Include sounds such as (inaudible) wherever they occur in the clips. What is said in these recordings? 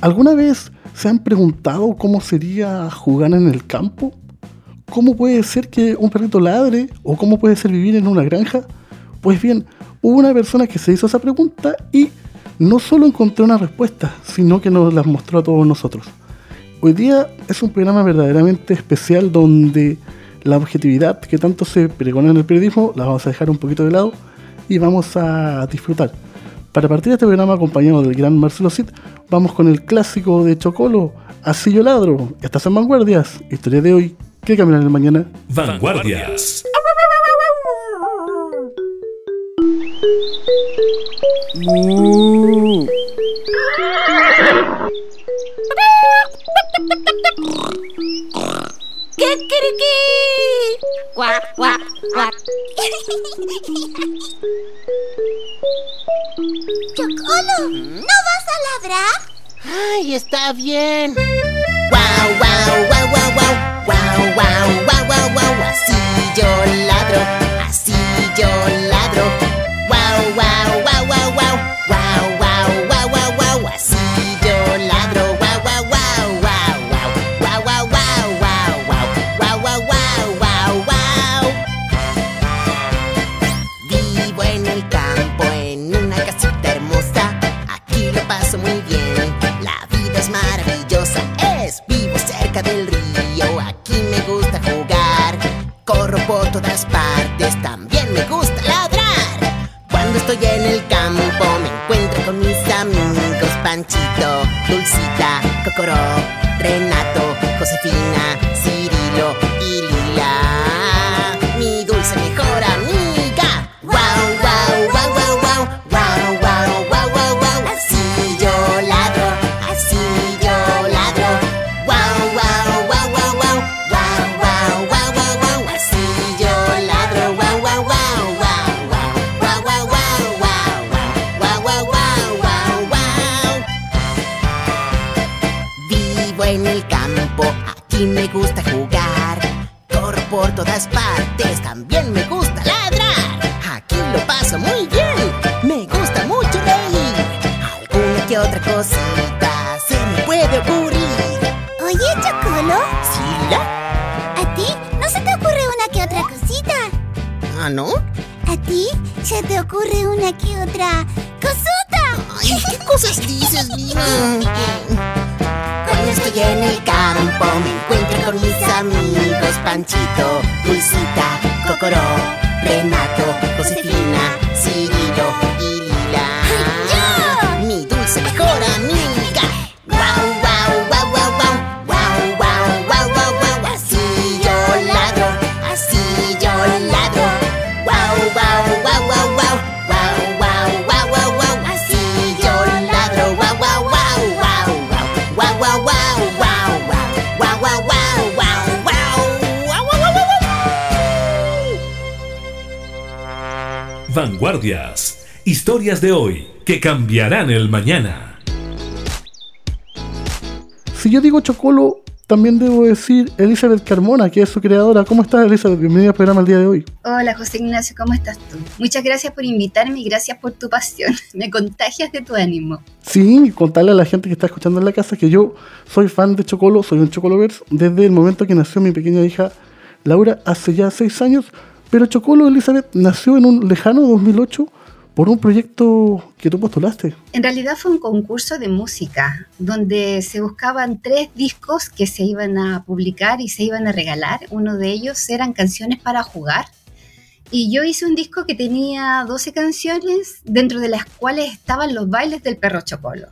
¿Alguna vez se han preguntado cómo sería jugar en el campo? ¿Cómo puede ser que un perrito ladre o cómo puede ser vivir en una granja? Pues bien, hubo una persona que se hizo esa pregunta y no solo encontró una respuesta, sino que nos las mostró a todos nosotros. Hoy día es un programa verdaderamente especial donde la objetividad que tanto se pregona en el periodismo la vamos a dejar un poquito de lado y vamos a disfrutar. Para partir de este programa acompañado del gran Marcelo Cid, vamos con el clásico de Chocolo, Así yo ladro. Estás en Vanguardias. Historia de hoy, ¿qué cambiará en el mañana? Vanguardias. ¡Kikiriki! ¡Cuac, cuac, cuac! Chocolo, ¿no vas a ladrar? ¡Ay, está bien! ¡Guau, guau, guau, guau, guau! ¡Guau, guau, guau, guau, guau! Así yo ladro, así yo ladro. Por todas partes. También me gusta ladrar. Cuando estoy en el campo me encuentro con mis amigos Panchito, Dulcita, Cocoró, Renato, Josefina, Cirilo y Lila. Campo, aquí me gusta jugar. Corro por todas partes, también me gusta ladrar. Aquí lo paso muy bien, me gusta mucho reír. Alguna que otra cosita se me puede ocurrir. Oye, Chocolo, ¿Sila? ¿a ti no se te ocurre una que otra cosita? ¿Ah, no? ¿A ti se te ocurre una que otra cosota? Ay, ¿qué cosas dices, Lina? (laughs) Estoy en el campo me encuentro con mis amigos Panchito, Dulcita, Cocoró, Renato, Josefina, Cirilo y Lila. Mi dulce mejor amiga. Vanguardias. Historias de hoy que cambiarán el mañana. Si yo digo Chocolo, también debo decir Elizabeth Carmona, que es su creadora. ¿Cómo estás, Elizabeth? Bienvenida al programa el día de hoy. Hola José Ignacio, ¿cómo estás tú? Muchas gracias por invitarme y gracias por tu pasión. (laughs) Me contagias de tu ánimo. Sí, contarle a la gente que está escuchando en la casa que yo soy fan de Chocolo, soy un Chocolovers desde el momento que nació mi pequeña hija Laura hace ya seis años. Pero Chocolo, Elizabeth, nació en un lejano 2008 por un proyecto que tú postulaste. En realidad fue un concurso de música donde se buscaban tres discos que se iban a publicar y se iban a regalar. Uno de ellos eran canciones para jugar. Y yo hice un disco que tenía 12 canciones, dentro de las cuales estaban los bailes del perro Chocolo.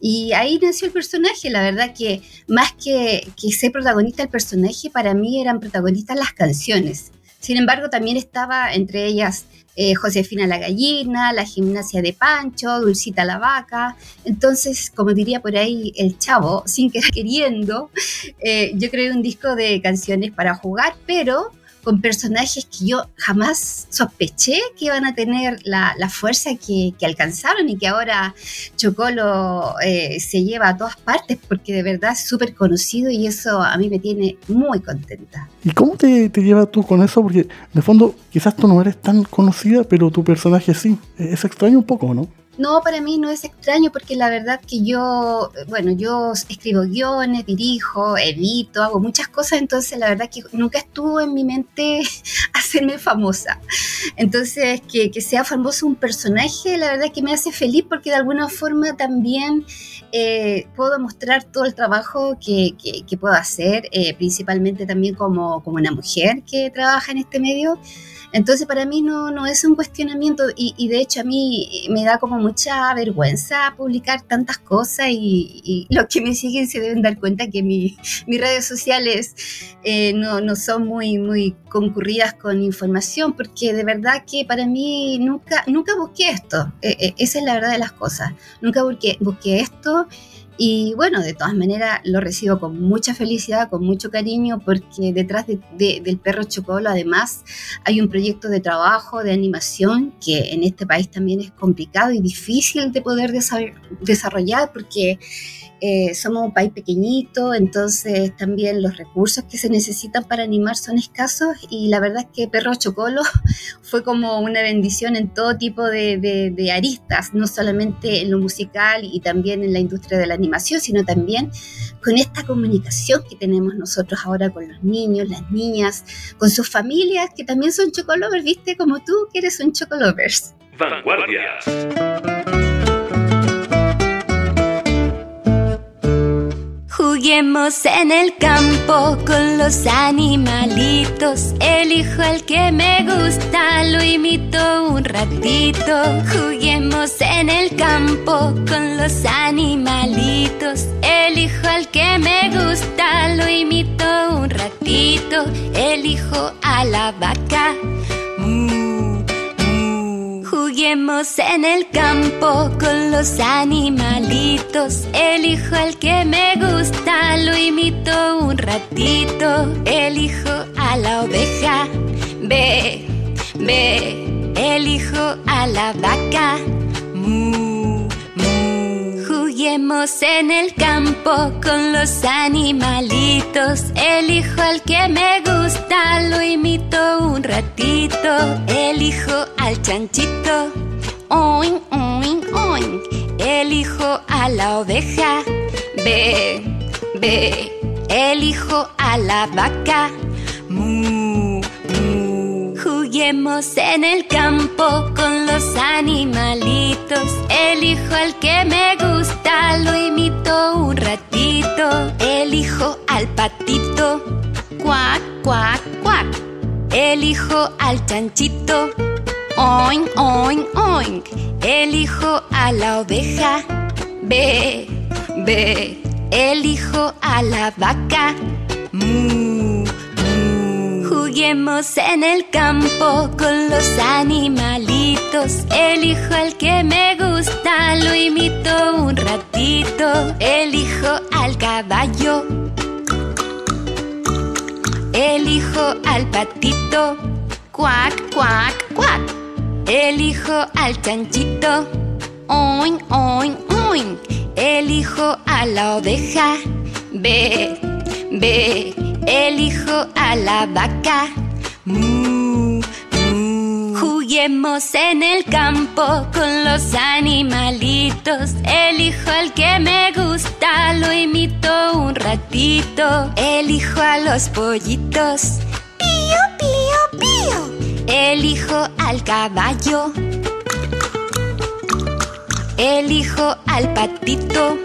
Y ahí nació el personaje. La verdad que más que, que ser protagonista el personaje, para mí eran protagonistas las canciones. Sin embargo, también estaba entre ellas eh, Josefina la gallina, la gimnasia de Pancho, Dulcita la vaca. Entonces, como diría por ahí el chavo, sin querer queriendo, eh, yo creé un disco de canciones para jugar, pero con personajes que yo jamás sospeché que iban a tener la, fuerza que, alcanzaron y que ahora Chocolo eh, se lleva a todas partes porque de verdad es súper conocido y eso a mí me tiene muy contenta. ¿Y cómo te, te llevas tú con eso? Porque de fondo quizás tú no eres tan conocida, pero tu personaje sí. Es extraño un poco, ¿no? No, para mí no es extraño porque la verdad que yo, bueno, yo escribo guiones, dirijo, edito, hago muchas cosas, entonces la verdad que nunca estuvo en mi mente (laughs) hacerme famosa. Entonces, que, sea famoso un personaje, la verdad que me hace feliz porque de alguna forma también eh, puedo mostrar todo el trabajo que, puedo hacer, eh, principalmente también como, como una mujer que trabaja en este medio. Entonces para mí no, no es un cuestionamiento y, de hecho a mí me da como mucha vergüenza publicar tantas cosas y, los que me siguen se deben dar cuenta que mis redes sociales eh, no, no, son muy, muy concurridas con información porque de verdad que para mí nunca, nunca busqué esto. E, e, esa es la verdad de las cosas. Nunca busqué, busqué esto. Y bueno, de todas maneras lo recibo con mucha felicidad, con mucho cariño, porque detrás del perro Chocolo además hay un proyecto de trabajo, de animación, que en este país también es complicado y difícil de poder desarrollar, porque eh, somos un país pequeñito, entonces también los recursos que se necesitan para animar son escasos y la verdad es que Perro Chocolo (laughs) fue como una bendición en todo tipo de, de, aristas, no solamente en lo musical y también en la industria de la animación, sino también con esta comunicación que tenemos nosotros ahora con los niños, las niñas, con sus familias que también son chocolovers, viste, como tú que eres un chocolovers. Vanguardia. Juguemos en el campo con los animalitos. Elijo el que me gusta, lo imito un ratito. Juguemos en el campo con los animalitos. Elijo el que me gusta, lo imito un ratito. Elijo a la vaca. Juguemos en el campo con los animalitos. Elijo el que me gusta, lo imito un ratito. Elijo a la oveja, ve, ve. Elijo a la vaca. Juguemos en el campo con los animalitos. Elijo al que me gusta, lo imito un ratito. Elijo al chanchito, oin, oin, oin. Elijo a la oveja, ve, ve. Elijo a la vaca, mu. En el campo con los animalitos. Elijo al que me gusta, lo imito un ratito. Elijo al patito, cuac, cuac, cuac. Elijo al chanchito Oink, oink, oink. Elijo a la oveja. Ve, ve. Elijo a la vaca. Mu. Juguemos en el campo con los animalitos. Elijo al que me gusta, lo imito un ratito. Elijo al caballo. Elijo al patito. Cuac, cuac, cuac. Elijo al chanchito. Oin, oin, oin. Elijo a la oveja. Ve, ve. Elijo a la vaca. Mu, mu. Juguemos en el campo con los animalitos. Elijo al que me gusta, lo imito un ratito. Elijo a los pollitos. Pío, pío, pío. Elijo al caballo. Elijo al patito.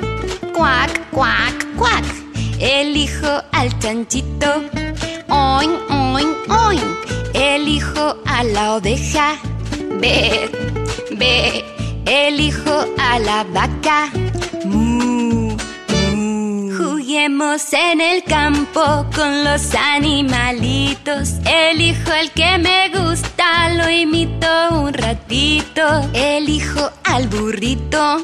Cuac, cuac, cuac. Elijo al chanchito. Oin, oin, oin. Elijo a la oveja. Ve, ve. Elijo a la vaca. Juguemos en el campo con los animalitos. Elijo el que me gusta, lo imito un ratito. Elijo al burrito.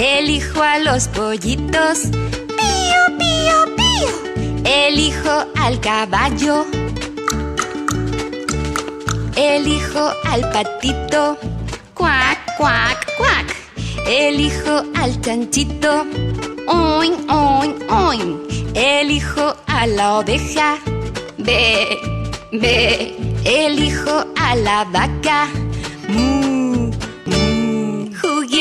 Elijo a los pollitos. Pío, pío, pío. Elijo al caballo. Elijo al patito. Cuac, cuac, cuac. Elijo al chanchito. Oin, oin, oin. Elijo a la oveja. Ve, ve. Elijo a la vaca.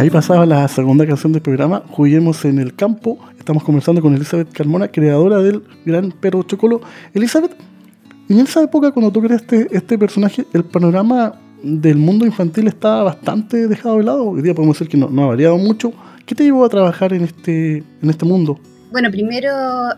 Ahí pasaba la segunda canción del programa, Juguemos en el campo. Estamos conversando con Elizabeth Carmona, creadora del gran perro Chocolo. Elizabeth, en esa época cuando tú creaste este personaje, el panorama del mundo infantil estaba bastante dejado de lado. Hoy día podemos decir que no, ha variado mucho. ¿Qué te llevó a trabajar en este, en este mundo? Bueno, primero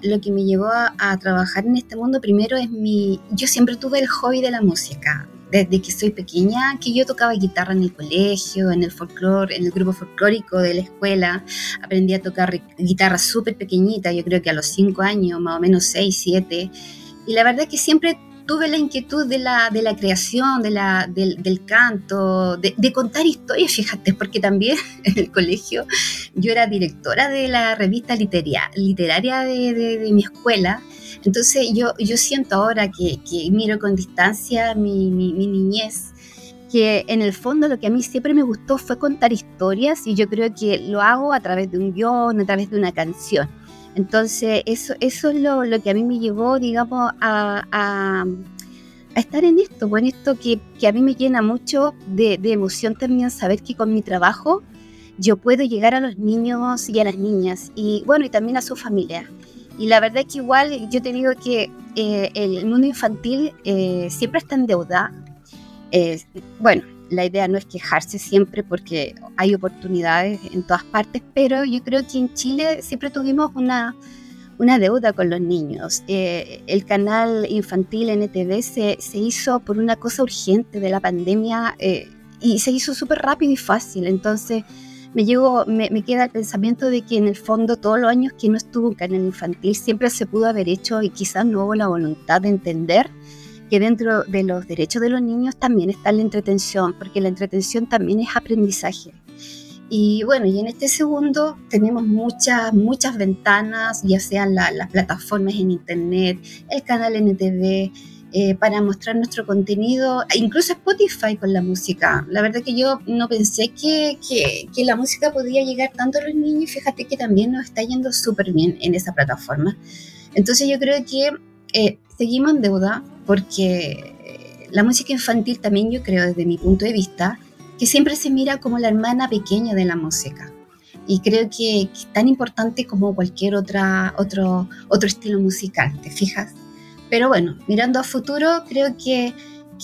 lo que me llevó a trabajar en este mundo, primero es mi... Yo siempre tuve el hobby de la música. Desde que soy pequeña, que yo tocaba guitarra en el colegio, en el folclore, en el grupo folclórico de la escuela. Aprendí a tocar guitarra súper pequeñita, yo creo que a los 5 años, más o menos 6, 7. Y la verdad es que siempre tuve la inquietud de la, de la creación, de la, del, canto, de, contar historias, fíjate, porque también (laughs) en el colegio yo era directora de la revista literaria, literaria de, de- de mi escuela. Entonces yo, yo siento ahora que, que miro con distancia mi, mi- mi niñez, que en el fondo lo que a mí siempre me gustó fue contar historias y yo creo que lo hago a través de un guion, a través de una canción. Entonces eso, eso es lo, lo que a mí me llevó, digamos, a, a- a estar en esto, pues, en esto que, que a mí me llena mucho de, de emoción también saber que con mi trabajo yo puedo llegar a los niños y a las niñas y bueno, y también a su familia. Y la verdad es que igual yo te digo que eh, el mundo infantil eh, siempre está en deuda. Eh, bueno, la idea no es quejarse siempre porque hay oportunidades en todas partes, pero yo creo que en Chile siempre tuvimos una, una deuda con los niños. Eh, el canal infantil NTV se, se hizo por una cosa urgente de la pandemia eh, y se hizo súper rápido y fácil. Entonces me, llego, me, me queda el pensamiento de que en el fondo todos los años que no estuvo un canal infantil siempre se pudo haber hecho y quizás no hubo la voluntad de entender que dentro de los derechos de los niños también está la entretención, porque la entretención también es aprendizaje. Y bueno, y en este segundo tenemos muchas, muchas ventanas, ya sean la- las plataformas en internet, el canal NTV, eh, para mostrar nuestro contenido, e incluso Spotify con la música. La verdad que yo no pensé que, que, que la música podía llegar tanto a los niños fíjate que también nos está yendo súper bien en esa plataforma. Entonces yo creo que eh, seguimos en deuda porque eh, la música infantil también yo creo desde mi punto de vista que siempre se mira como la hermana pequeña de la música. Y creo que, es tan importante como cualquier otra, otro, otro estilo musical, ¿te fijas? Pero bueno, mirando a futuro, creo que,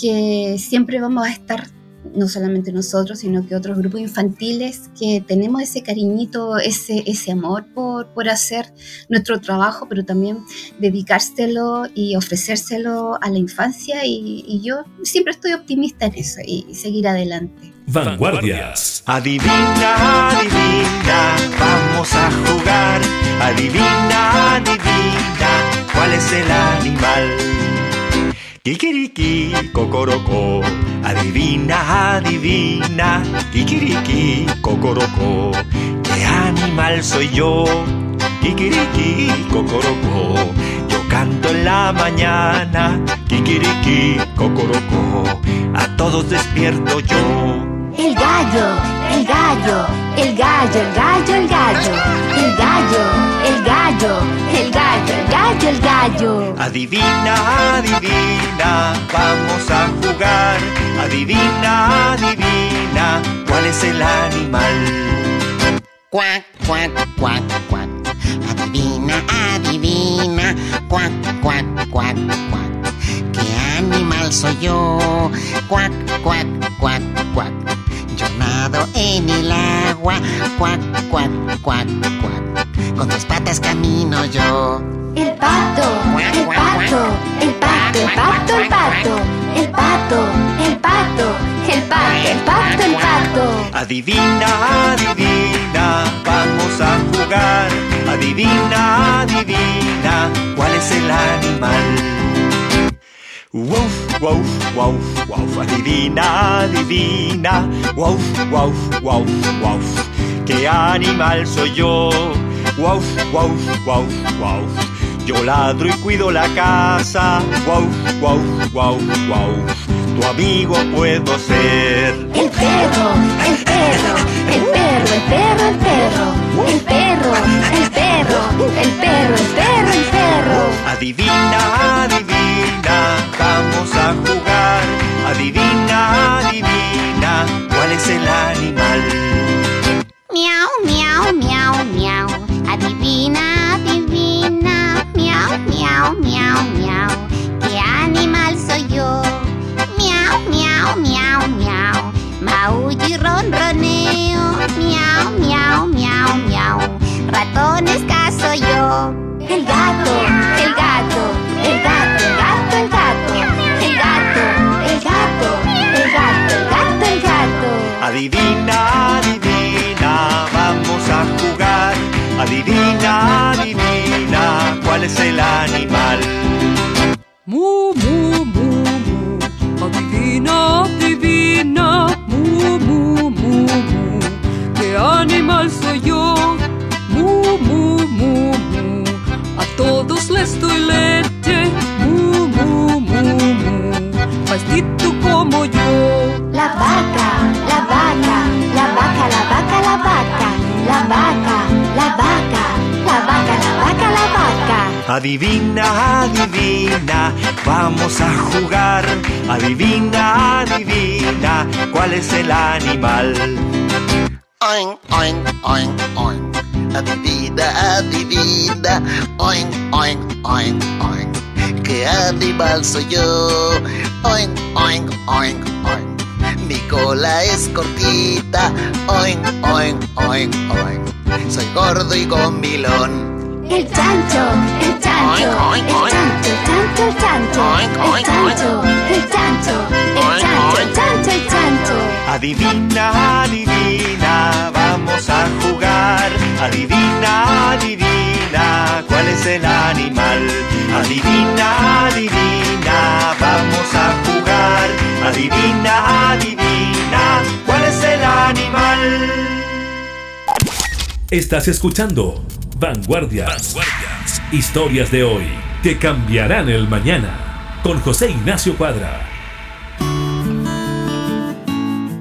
que siempre vamos a estar, no solamente nosotros, sino que otros grupos infantiles que tenemos ese cariñito, ese, ese amor por, por hacer nuestro trabajo, pero también dedicárselo y ofrecérselo a la infancia. Y, y yo siempre estoy optimista en eso y, y seguir adelante. Vanguardias. Adivina, adivina, vamos a jugar. Adivina, adivina, ¿cuál es el animal? Kikiriki, cocorocó. Adivina, adivina, kikiriki, cocorocó. ¿Qué animal soy yo? Kikiriki, cocorocó. Yo canto en la mañana, kikiriki, cocorocó. A todos despierto yo. El gallo, el gallo, el gallo, el gallo, el gallo. El gallo, el gallo, el gallo, el gallo, el gallo. Adivina, adivina, vamos a jugar. Adivina, adivina, ¿cuál es el animal? Cuac, cuac, cuac, cuac. Adivina, adivina, cuac, cuac, cuac, cuac. ¿Qué animal soy yo? Cuac, cuac, cuac, cuac. Nado en el agua. Cuac, cuac, cuac, cuac. Con dos patas camino yo. El pato, el pato, el pato, el pato, el pato, el pato, el pato, el pato, el pato, el pato. Adivina, adivina, vamos a jugar. Adivina, adivina, ¿cuál es el animal? Woof, woof, woof, woof, adivina, adivina, woof, woof, woof, woof. ¿Qué animal soy yo? Woof, woof, woof, woof. Yo ladro y cuido la casa. Woof, woof, woof, woof. Tu amigo puedo ser. El perro, el perro, el perro, el perro, el perro, el perro, el perro, el perro, el perro, el perro. Adivina, adivina, vamos a jugar. Adivina, adivina, ¿cuál es el animal? Miau, miau, miau, miau. Adivina, adivina. Miau, miau, miau, miau. ¿Qué animal soy yo? Miau, miau, miau, miau. Maullo y ronroneo. Miau, miau, miau, miau. Ratones caso yo. El gato, el gato, Adivina, adivina, vamos a jugar. Adivina, adivina, ¿cuál es el animal? Mu, mu, mu, mu. Adivina, adivina. Mu, mu, mu, mu. ¿Qué animal soy yo? Mu, mu, mu, mu. A todos les doy leche. Mu, mu, mu, mu. Pastito como yo. La vaca, la vaca, la vaca, la vaca, la vaca, la vaca, la vaca, la vaca, la vaca, la vaca. Adivina, adivina, vamos a jugar. Adivina, adivina, ¿cuál es el animal? Oink, oink, oink, oink. Adivina, adivina. Oink, oink, oink, oink que animal soy yo. Oink, oink, oink, oink. Mi cola es cortita. Oink, oink, oink, oink. Soy gordo y gomilón. El chancho, el chancho, el chancho, chancho, el chancho, el chancho, el chancho, el chancho, el chancho, el chancho. Adivina, adivina, vamos a jugar. Adivina, adivina ¿cuál es el animal? Adivina, adivina, vamos a jugar. Adivina, adivina, ¿cuál es el animal? Estás escuchando Vanguardias. Historias de hoy que cambiarán el mañana. Con José Ignacio Cuadra.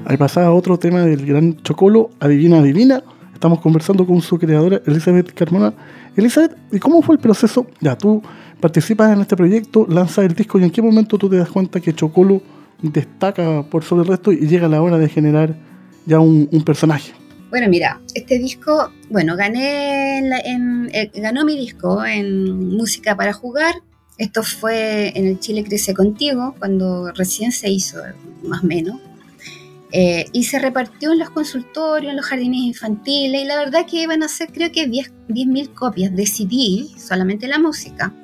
Ahí pasaba otro tema del gran Chocolo, Adivina, Adivina. Estamos conversando con su creadora, Elizabeth Carmona. Elizabeth, ¿y cómo fue el proceso? Ya, tú participas en este proyecto, lanzas el disco y en qué momento tú te das cuenta que Chocolo destaca por sobre el resto y llega la hora de generar ya un, personaje. Bueno, mira, este disco, bueno, gané en en- eh, ganó mi disco en Música para Jugar. Esto fue en el Chile Crece Contigo, cuando recién se hizo, más o menos. Eh, y se repartió en los consultorios, en los jardines infantiles, y la verdad que iban a ser creo que 10 10.000 copias de CD, solamente la música.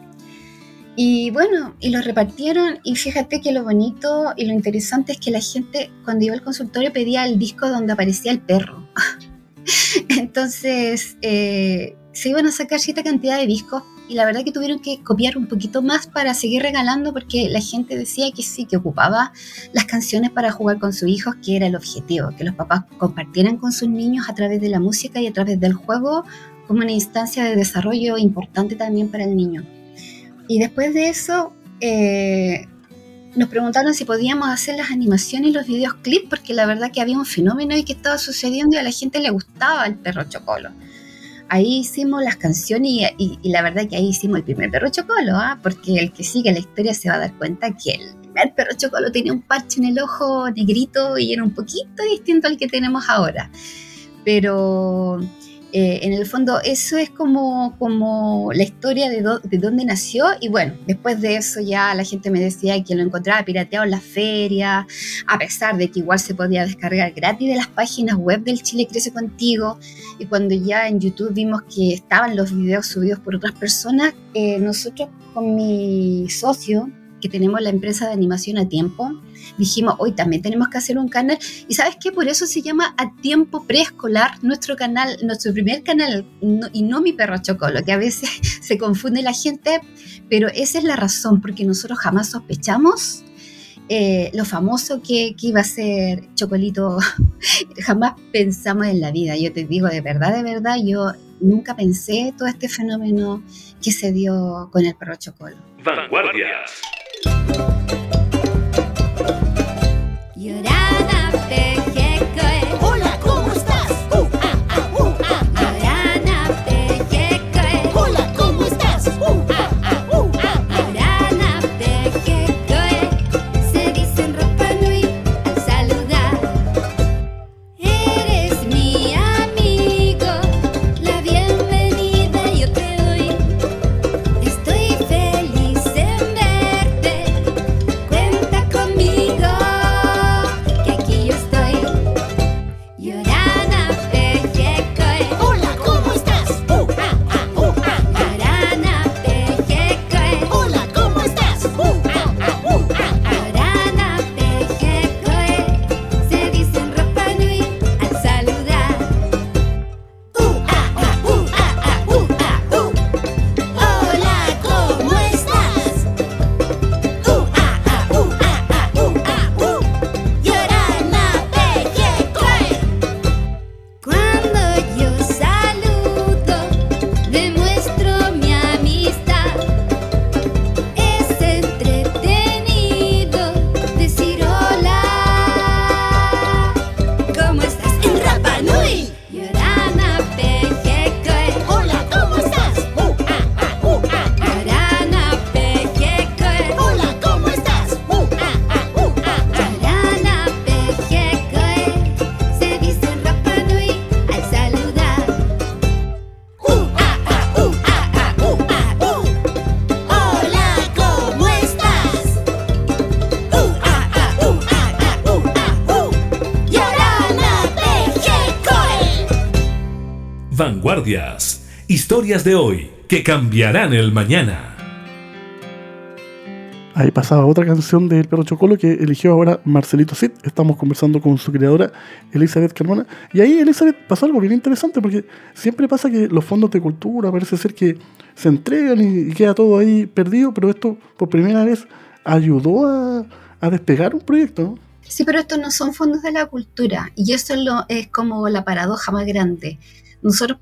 Y bueno, y lo repartieron y fíjate que lo bonito y lo interesante es que la gente cuando iba al consultorio pedía el disco donde aparecía el perro. (laughs) Entonces eh, se iban a sacar cierta cantidad de discos y la verdad que tuvieron que copiar un poquito más para seguir regalando porque la gente decía que sí, que ocupaba las canciones para jugar con sus hijos, que era el objetivo, que los papás compartieran con sus niños a través de la música y a través del juego como una instancia de desarrollo importante también para el niño. Y después de eso, eh, nos preguntaron si podíamos hacer las animaciones y los videoclips, porque la verdad que había un fenómeno y que estaba sucediendo y a la gente le gustaba el perro chocolo. Ahí hicimos las canciones y, la verdad que ahí hicimos el primer perro chocolo, ¿ah? porque el que sigue la historia se va a dar cuenta que el primer perro chocolo tenía un parche en el ojo negrito y era un poquito distinto al que tenemos ahora. Pero Eh, en el fondo, eso es como, como la historia de, de dónde nació. Y bueno, después de eso ya la gente me decía que lo encontraba pirateado en las ferias, a pesar de que igual se podía descargar gratis de las páginas web del Chile Crece Contigo. Y cuando ya en YouTube vimos que estaban los videos subidos por otras personas, eh, nosotros con mi socio, que tenemos la empresa de animación a tiempo, dijimos, hoy también tenemos que hacer un canal. Y sabes qué, por eso se llama A Tiempo Preescolar, nuestro canal, nuestro primer canal, y no mi perro Chocolo, que a veces (laughs) se confunde la gente, pero esa es la razón, porque nosotros jamás sospechamos eh, lo famoso que, que, iba a ser Chocolito, (laughs) jamás pensamos en la vida. Yo te digo, de verdad, de verdad, yo nunca pensé todo este fenómeno que se dio con el perro Chocolo. Vanguardias. ゆらなって Vanguardias. Historias de hoy que cambiarán el mañana. Ahí pasaba otra canción del Perro Chocolo que eligió ahora Marcelito Cid. Estamos conversando con su creadora, Elizabeth Carmona. Y ahí, Elizabeth, pasó algo bien interesante porque siempre pasa que los fondos de cultura parece ser que se entregan y, queda todo ahí perdido, pero esto por primera vez ayudó a, a despegar un proyecto, ¿no? Sí, pero estos no son fondos de la cultura y eso es, lo, es como la paradoja más grande. Nosotros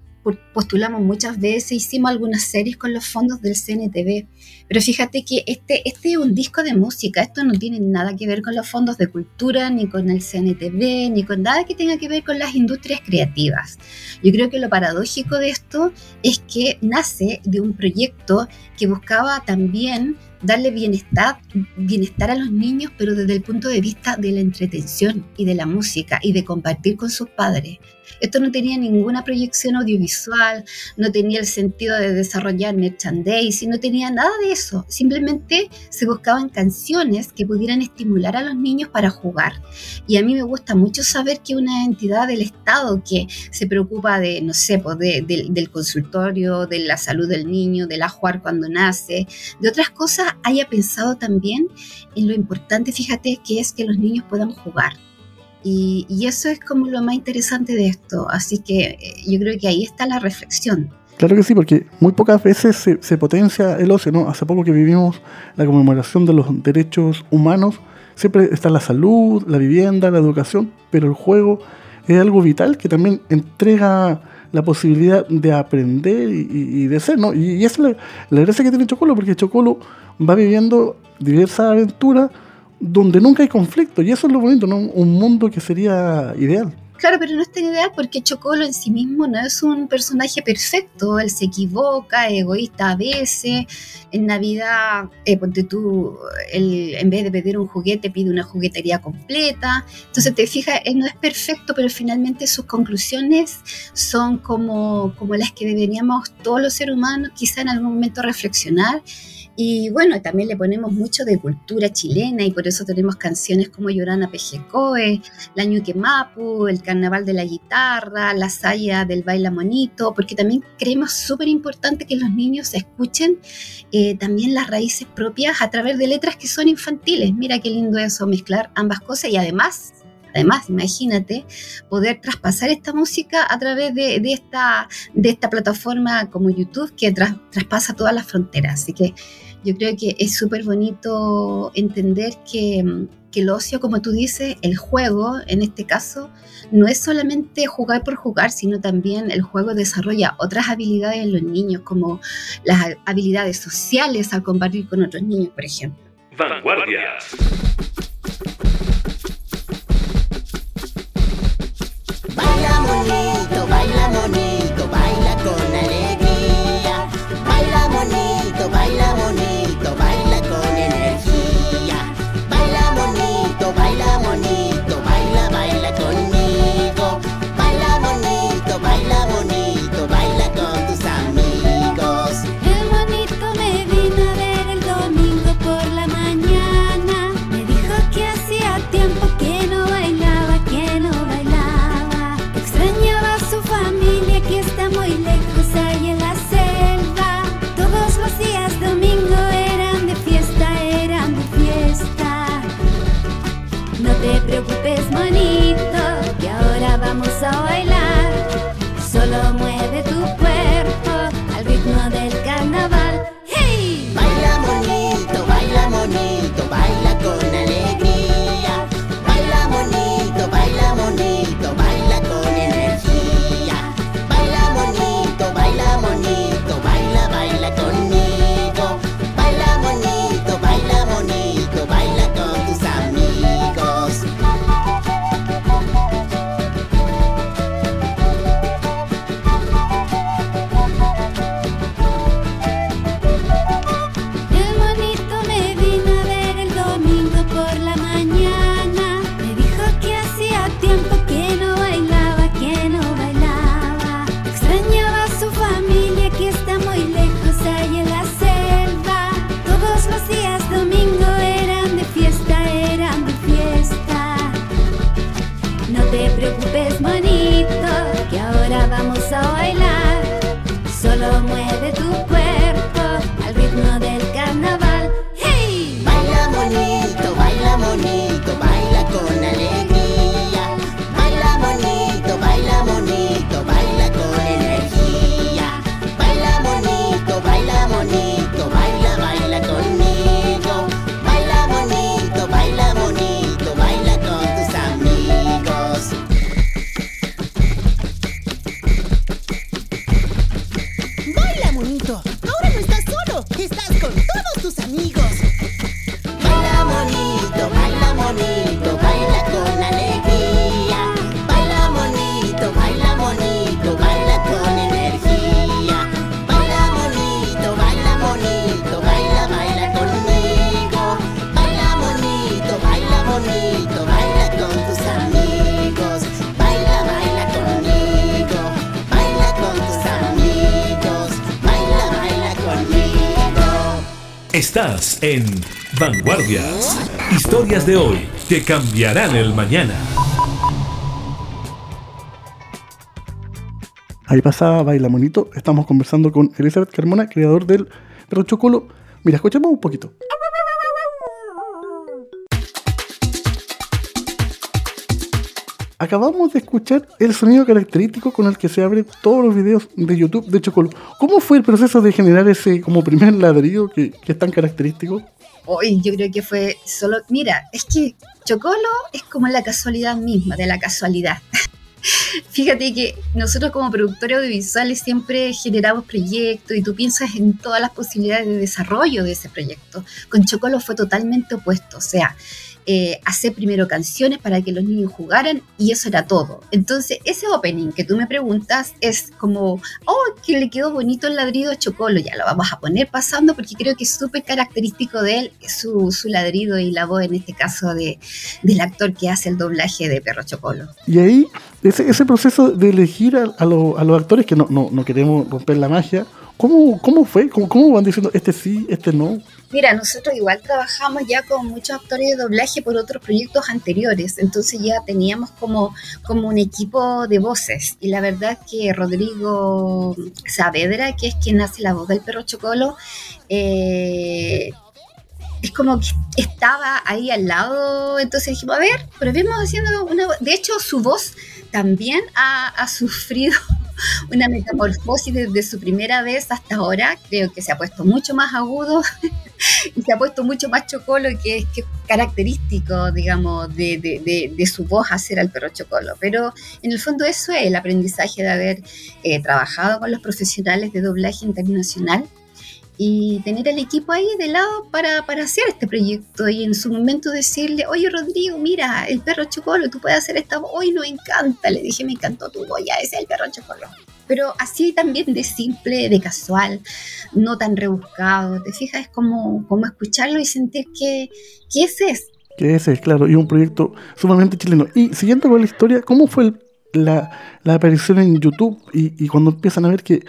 postulamos muchas veces, hicimos algunas series con los fondos del CNTV, pero fíjate que este, este es un disco de música, esto no tiene nada que ver con los fondos de cultura, ni con el CNTV, ni con nada que tenga que ver con las industrias creativas. Yo creo que lo paradójico de esto es que nace de un proyecto que buscaba también darle bienestar, bienestar a los niños, pero desde el punto de vista de la entretención y de la música y de compartir con sus padres. Esto no tenía ninguna proyección audiovisual, no tenía el sentido de desarrollar merchandising, no tenía nada de eso. Simplemente se buscaban canciones que pudieran estimular a los niños para jugar. Y a mí me gusta mucho saber que una entidad del Estado que se preocupa de, no sé, pues del consultorio, de la salud del niño, del ajuar cuando nace, de otras cosas, haya pensado también en lo importante, fíjate, que es que los niños puedan jugar y, eso es como lo más interesante de esto. Así que eh, yo creo que ahí está la reflexión. Claro que sí, porque muy pocas veces se, potencia el ocio, ¿no? Hace poco que vivimos la conmemoración de los derechos humanos, siempre está la salud, la vivienda, la educación, pero el juego es algo vital que también entrega la posibilidad de aprender y, de ser, ¿no? Y, esa es la, la, gracia que tiene Chocolo, porque Chocolo va viviendo diversas aventuras donde nunca hay conflicto. Y eso es lo bonito, ¿no? Un mundo que sería ideal. Claro, pero no es tan ideal porque Chocolo en sí mismo no es un personaje perfecto. Él se equivoca, es egoísta a veces. En Navidad, eh, ponte tú, él en vez de pedir un juguete pide una juguetería completa. Entonces te fijas, él no es perfecto, pero finalmente sus conclusiones son como, como las que deberíamos todos los seres humanos quizá en algún momento reflexionar y bueno, también le ponemos mucho de cultura chilena y por eso tenemos canciones como Llorana Pejecoe, La Ñuque Mapu, El Carnaval de la Guitarra, La Saya del Baila Monito, porque también creemos súper importante que los niños escuchen eh, también las raíces propias a través de letras que son infantiles. Mira qué lindo eso, mezclar ambas cosas y además Además, imagínate poder traspasar esta música a través de, esta, de esta plataforma como YouTube que traspasa todas las fronteras. Así que yo creo que es súper bonito entender que, que, el ocio, como tú dices, el juego, en este caso, no es solamente jugar por jugar, sino también el juego desarrolla otras habilidades en los niños, como las habilidades sociales al compartir con otros niños, por ejemplo. Vanguardias. Estás en Vanguardias. Historias de hoy que cambiarán el mañana. Ahí pasaba Baila Monito. Estamos conversando con Elizabeth Carmona, creador del Perro Chocolo. Mira, escuchemos un poquito. Acabamos de escuchar el sonido característico con el que se abren todos los videos de YouTube de Chocolo. ¿Cómo fue el proceso de generar ese como primer ladrillo que, que es tan característico? Hoy yo creo que fue solo, mira, es que Chocolo es como la casualidad misma de la casualidad. (laughs) Fíjate que nosotros como productores audiovisuales siempre generamos proyectos y tú piensas en todas las posibilidades de desarrollo de ese proyecto. Con Chocolo fue totalmente opuesto, o sea, eh, hacer primero canciones para que los niños jugaran y eso era todo. Entonces, ese opening que tú me preguntas es como, oh, que le quedó bonito el ladrido a Chocolo, ya lo vamos a poner pasando porque creo que es súper característico de él su, su, ladrido y la voz en este caso de, del actor que hace el doblaje de Perro Chocolo. Y ahí, ese, ese proceso de elegir a, a, lo, a los actores, que no, no, no, queremos romper la magia, ¿cómo, cómo fue? ¿Cómo, ¿Cómo van diciendo este sí, este no? Mira, nosotros igual trabajamos ya con muchos actores de doblaje por otros proyectos anteriores, entonces ya teníamos como, como un equipo de voces y la verdad que Rodrigo Saavedra, que es quien hace la voz del perro Chocolo, eh, es como que estaba ahí al lado, entonces dijimos, a ver, probemos haciendo una... De hecho, su voz también ha, ha sufrido una metamorfosis desde su primera vez hasta ahora. Creo que se ha puesto mucho más agudo (laughs) y se ha puesto mucho más chocolo, que es, que característico, digamos, de, de, de, su voz hacer al perro chocolo. Pero en el fondo eso es el aprendizaje de haber eh, trabajado con los profesionales de doblaje internacional y tener el equipo ahí de lado para, para, hacer este proyecto y en su momento decirle, oye Rodrigo, mira, el perro chocolo, tú puedes hacer esta hoy no encanta, le dije, me encantó tu voz, ya es el perro chocolo. Pero así también de simple, de casual, no tan rebuscado, te fijas, es como, como escucharlo y sentir que, que ese es. Que ese es, claro, y un proyecto sumamente chileno. Y siguiendo con la historia, ¿cómo fue la, la, aparición en YouTube y, y cuando empiezan a ver que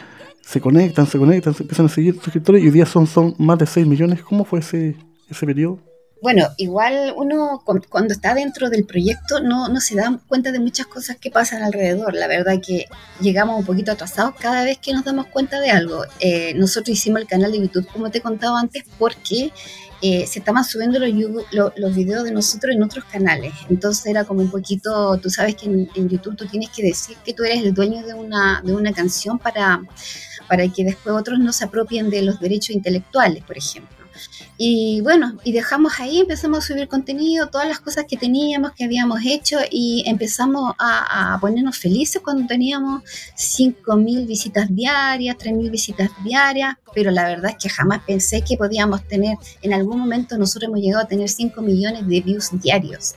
se conectan, se conectan, se empiezan a seguir suscriptores y hoy día son, son más de 6 millones. ¿Cómo fue ese, ese periodo? Bueno, igual uno cuando está dentro del proyecto no, no se da cuenta de muchas cosas que pasan alrededor. La verdad que llegamos un poquito atrasados cada vez que nos damos cuenta de algo. Eh, nosotros hicimos el canal de YouTube, como te contaba antes, porque eh, se estaban subiendo los, los, los, videos de nosotros en otros canales. Entonces era como un poquito, tú sabes que en, en, YouTube tú tienes que decir que tú eres el dueño de una, de una canción para, para que después otros no se apropien de los derechos intelectuales, por ejemplo. Y bueno, y dejamos ahí, empezamos a subir contenido, todas las cosas que teníamos, que habíamos hecho, y empezamos a, ponernos felices cuando teníamos 5.000 visitas diarias, 3.000 visitas diarias, pero la verdad es que jamás pensé que podíamos tener, en algún momento nosotros hemos llegado a tener 5 millones de views diarios.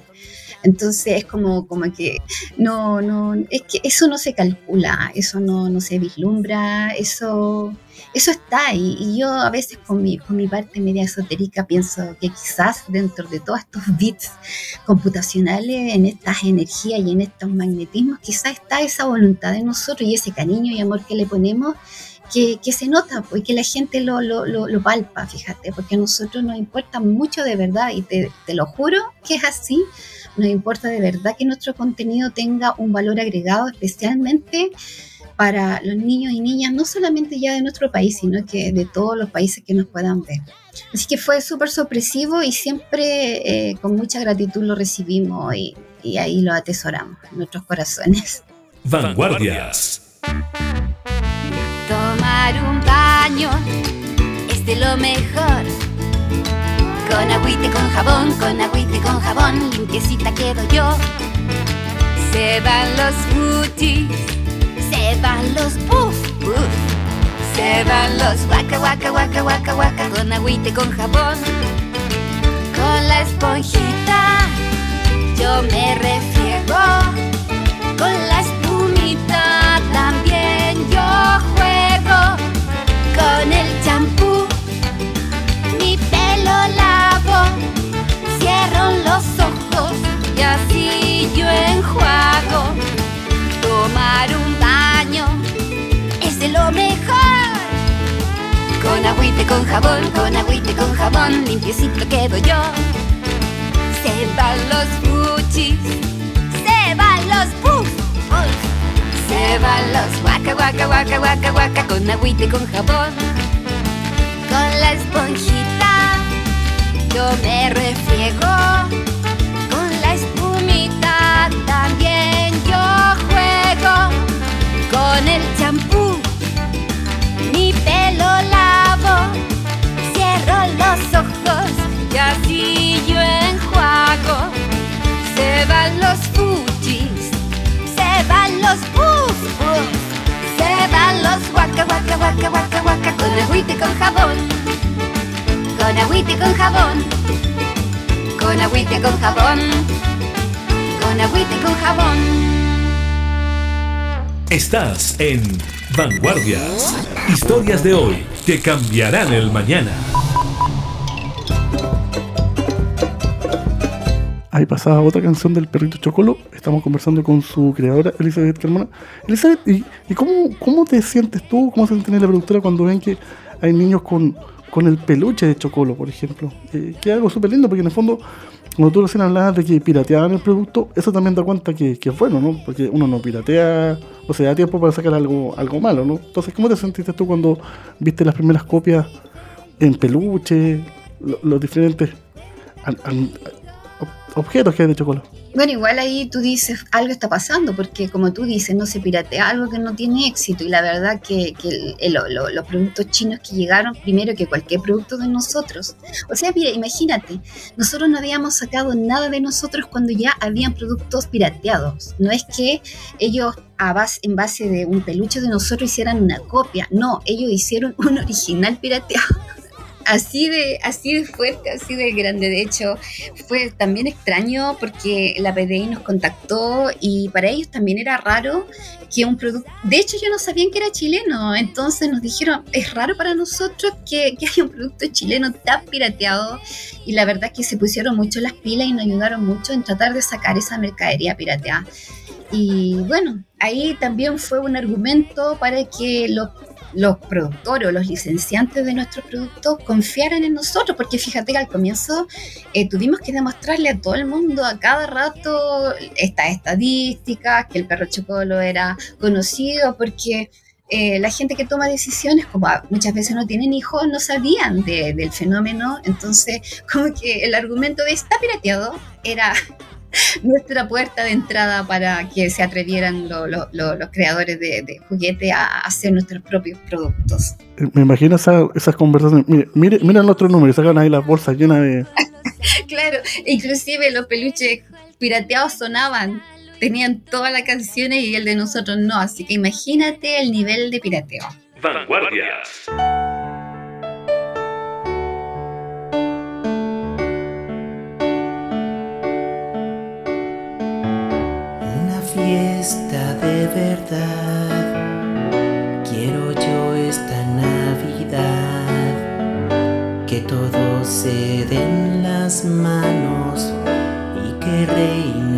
Entonces es como, como que no, no, es que eso no se calcula, eso no, no se vislumbra, eso, eso está. Y yo a veces con mi, con mi parte media esotérica pienso que quizás dentro de todos estos bits computacionales, en estas energías y en estos magnetismos, quizás está esa voluntad de nosotros y ese cariño y amor que le ponemos que, que, se nota, pues, que la gente lo, lo, lo, lo, palpa, fíjate, porque a nosotros nos importa mucho de verdad y te, te, lo juro que es así. Nos importa de verdad que nuestro contenido tenga un valor agregado, especialmente para los niños y niñas, no solamente ya de nuestro país, sino que de todos los países que nos puedan ver. Así que fue súper sorpresivo y siempre eh, con mucha gratitud lo recibimos y, y ahí lo atesoramos en nuestros corazones. Vanguardias. Tomar un baño es de lo mejor. Con agüite, con jabón, con agüite, con jabón, limpiecita quedo yo. Se van los booties, se van los puff, puff. Se van los guaca, guaca, guaca, guaca, guaca, con agüite, con jabón. Con la esponjita yo me refiego. Con la espumita también yo juego. Con el champú pelo lavo. Cierro los ojos y así yo enjuago. Tomar un baño es de lo mejor. Con agüite, con jabón, con agüite, con jabón, limpiecito quedo yo. Se van los fuchis, se van los puff. Se van los guaca, guaca, guaca, guaca, guaca, con agüite con jabón. Con la esponjita yo me refriego. Con la espumita también yo juego. Con el champú mi pelo lavo. Cierro los ojos y así yo enjuago. Se van los fuchis, se van los puff. Se van los guaca, guaca, guaca, guaca, guaca, con agüita y con jabón. Con agüita y con jabón. con agüita y con jabón, con agüita y con jabón. Estás en Vanguardias. Historias de hoy que cambiarán el mañana. Ahí pasaba otra canción del perrito Chocolo. Estamos conversando con su creadora, Elizabeth Carmona. Elizabeth, ¿y, y cómo, cómo te sientes tú, cómo se siente la productora cuando ven que hay niños con, con el peluche de Chocolo, por ejemplo? Eh, que es algo súper lindo, porque en el fondo, cuando tú recién hablabas de que pirateaban el producto, eso también da cuenta que, que es bueno, ¿no? Porque uno no piratea, o sea, da tiempo para sacar algo, algo malo, ¿no? Entonces, ¿cómo te sentiste tú cuando viste las primeras copias en peluche, lo- los diferentes objetos que hay de Chocolo? Bueno, igual ahí tú dices, algo está pasando, porque como tú dices, no se piratea algo que no tiene éxito. Y la verdad que, que el- el- lo- lo- los productos chinos que llegaron primero que cualquier producto de nosotros. O sea, mira, imagínate, nosotros no habíamos sacado nada de nosotros cuando ya habían productos pirateados. No es que ellos a base, en base de un peluche de nosotros hicieran una copia. No, ellos hicieron un original pirateado. Así de, así de fuerte, así de grande. De hecho, fue también extraño porque la PDI nos contactó y para ellos también era raro que un producto... De hecho, ellos no sabían que era chileno, entonces nos dijeron, es raro para nosotros que, que haya un producto chileno tan pirateado y la verdad es que se pusieron mucho las pilas y nos ayudaron mucho en tratar de sacar esa mercadería pirateada. Y bueno, ahí también fue un argumento para que los los productores o los licenciantes de nuestros productos confiaran en nosotros, porque fíjate que al comienzo eh, tuvimos que demostrarle a todo el mundo a cada rato estas estadísticas, que el perro chocolo era conocido, porque eh, la gente que toma decisiones, como a- muchas veces no tienen hijos, no sabían de- del fenómeno, entonces como que el argumento de está pirateado era (laughs) nuestra puerta de entrada para que se atrevieran lo- lo- lo- los creadores de, de juguete a hacer nuestros propios productos. Eh, Me imagino esa- esas conversaciones. Mire, mire, mira el otro número, sacan ahí las bolsas llenas de. (laughs) Claro, inclusive los peluches pirateados sonaban, tenían todas las canciones y el de nosotros no, así que imagínate el nivel de pirateo. Vanguardias. Fiesta de verdad. Quiero yo esta Navidad. Que todos se den las manos y que reine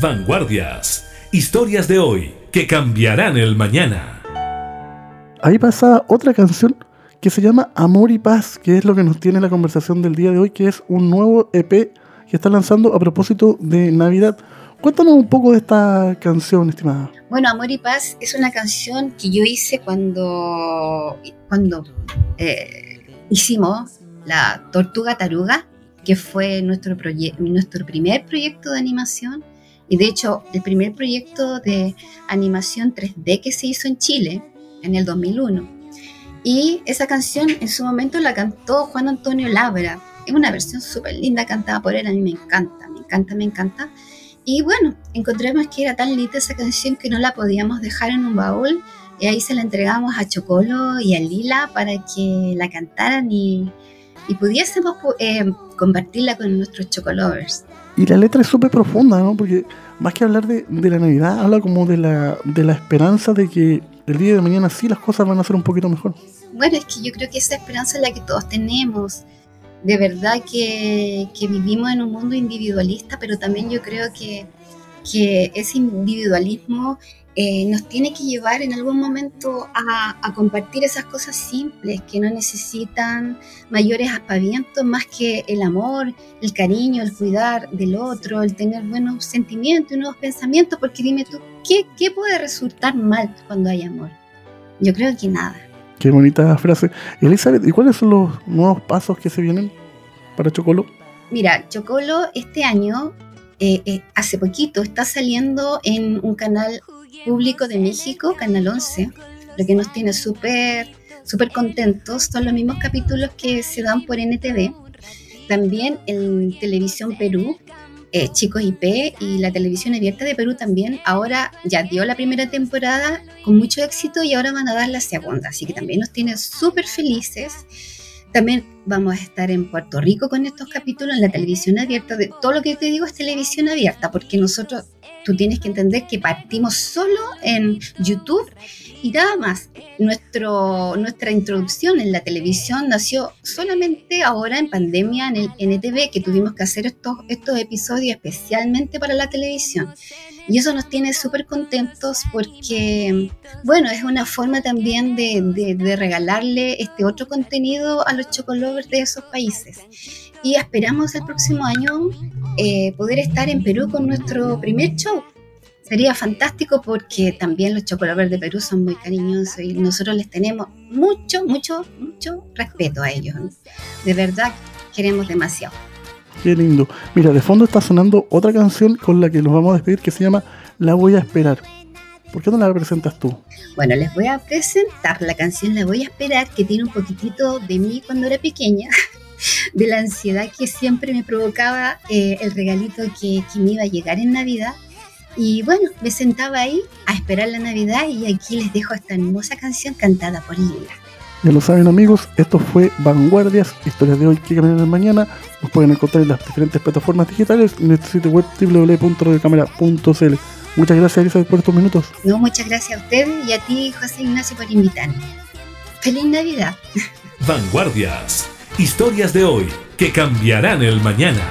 Vanguardias. Historias de hoy que cambiarán el mañana. Ahí pasa otra canción que se llama Amor y Paz, que es lo que nos tiene la conversación del día de hoy, que es un nuevo EP que está lanzando a propósito de Navidad. Cuéntanos un poco de esta canción, estimada. Bueno, Amor y Paz es una canción que yo hice cuando, cuando eh, hicimos la Tortuga Taruga, que fue nuestro, nuestro primer proyecto de animación y de hecho el primer proyecto de animación 3D que se hizo en Chile en el 2001. Y esa canción en su momento la cantó Juan Antonio Labra. Es una versión súper linda cantada por él, a mí me encanta, me encanta, me encanta. Y bueno, encontramos que era tan linda esa canción que no la podíamos dejar en un baúl y ahí se la entregamos a Chocolo y a Lila para que la cantaran y, y pudiésemos eh, compartirla con nuestros Chocolovers. Y la letra es súper profunda, ¿no? Porque más que hablar de, de, la Navidad, habla como de la, de la esperanza de que el día de mañana sí las cosas van a ser un poquito mejor. Bueno, es que yo creo que esa esperanza es la que todos tenemos. De verdad que, que vivimos en un mundo individualista, pero también yo creo que, que ese individualismo eh, nos tiene que llevar en algún momento a, a, compartir esas cosas simples que no necesitan mayores aspavientos más que el amor, el cariño, el cuidar del otro, el tener buenos sentimientos y nuevos pensamientos, porque dime tú, ¿qué, qué puede resultar mal cuando hay amor? Yo creo que nada. Qué bonita frase. Elizabeth, ¿y cuáles son los nuevos pasos que se vienen para Chocolo? Mira, Chocolo este año, eh, eh, hace poquito, está saliendo en un canal público de México, Canal 11, lo que nos tiene súper súper contentos. Son los mismos capítulos que se dan por NTV. También en Televisión Perú, eh, Chicos IP y la televisión abierta de Perú también ahora ya dio la primera temporada con mucho éxito y ahora van a dar la segunda. Así que también nos tiene súper felices. También vamos a estar en Puerto Rico con estos capítulos en la televisión abierta. De, todo lo que te digo es televisión abierta, porque nosotros, tú tienes que entender que partimos solo en YouTube y nada más. Nuestro, nuestra introducción en la televisión nació solamente ahora en pandemia en el NTV, que tuvimos que hacer estos, estos episodios especialmente para la televisión. Y eso nos tiene súper contentos porque, bueno, es una forma también de, de, regalarle este otro contenido a los chocolovers de esos países. Y esperamos el próximo año eh, poder estar en Perú con nuestro primer show. Sería fantástico porque también los chocolovers de Perú son muy cariñosos y nosotros les tenemos mucho, mucho, mucho respeto a ellos. De verdad, queremos demasiado. Qué lindo. Mira, de fondo está sonando otra canción con la que nos vamos a despedir que se llama La voy a esperar. ¿Por qué no la presentas tú? Bueno, les voy a presentar la canción La voy a esperar, que tiene un poquitito de mí cuando era pequeña, (laughs) (laughs) de la ansiedad que siempre me provocaba eh, el regalito que, que me iba a llegar en Navidad. Y bueno, me sentaba ahí a esperar la Navidad y aquí les dejo esta hermosa canción cantada por Lila. Ya lo saben amigos, esto fue Vanguardias, historias de hoy que cambian el mañana. Nos pueden encontrar en las diferentes plataformas digitales en nuestro sitio web www.radiocámara.cl. Muchas gracias Elizabeth por estos minutos. No, muchas gracias a ustedes y a ti José Ignacio por invitarme. ¡Feliz Navidad! (laughs) Vanguardias, historias de hoy que cambiarán el mañana.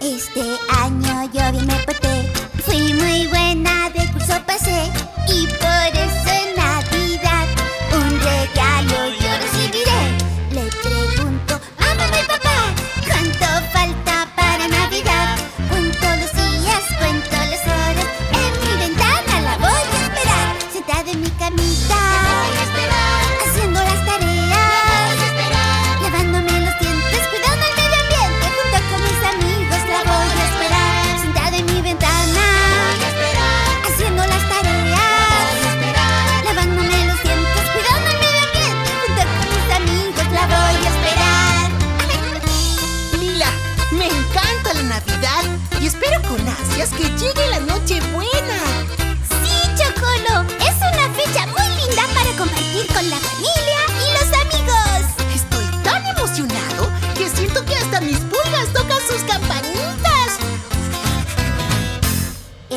Este año yo bien me porté, fui muy buena, de curso pasé y por eso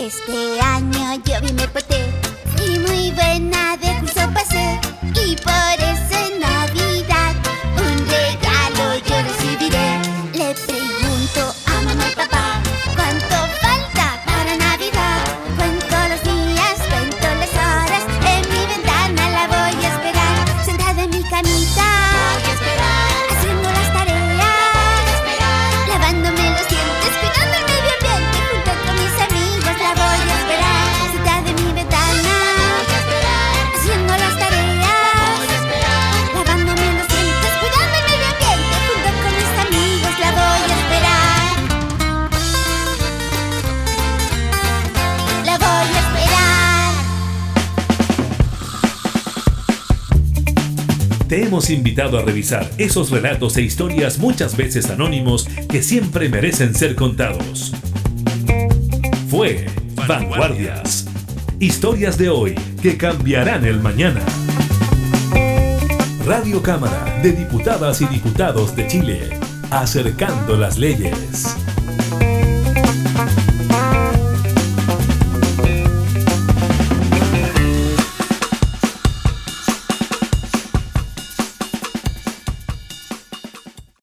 Este año yo bien me porté y muy buena de curso pasé y por invitado a revisar esos relatos e historias muchas veces anónimos que siempre merecen ser contados. Fue Vanguardias. Historias de hoy que cambiarán el mañana. Radio Cámara de Diputadas y Diputados de Chile, acercando las leyes.